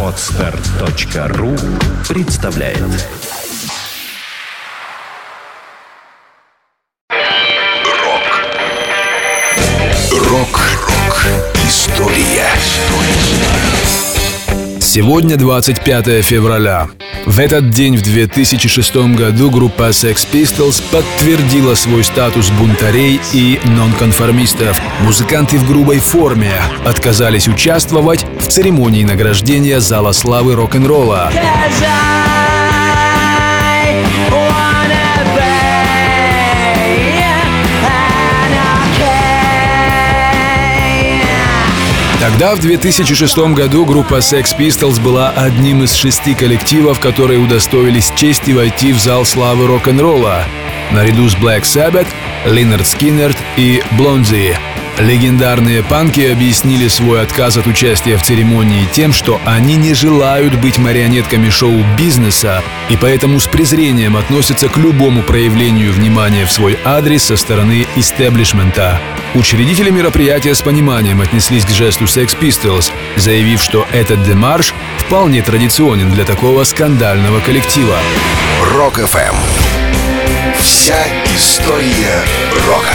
Отстар.ру представляет. Рок. Рок-рок История Сегодня 25 февраля. В этот день в 2006 году группа Sex Pistols подтвердила свой статус бунтарей и нонконформистов. Музыканты в грубой форме отказались участвовать в церемонии награждения Зала славы рок-н-ролла. Тогда, в 2006 году, группа Sex Pistols была одним из шести коллективов, которые удостоились чести войти в зал славы рок-н-ролла, наряду с Black Sabbath, Линард Скиннерт и Блонди. Легендарные панки объяснили свой отказ от участия в церемонии тем, что они не желают быть марионетками шоу-бизнеса и поэтому с презрением относятся к любому проявлению внимания в свой адрес со стороны истеблишмента. Учредители мероприятия с пониманием отнеслись к жесту Sex Pistols, заявив, что этот демарш вполне традиционен для такого скандального коллектива. Рок-ФМ Вся история рока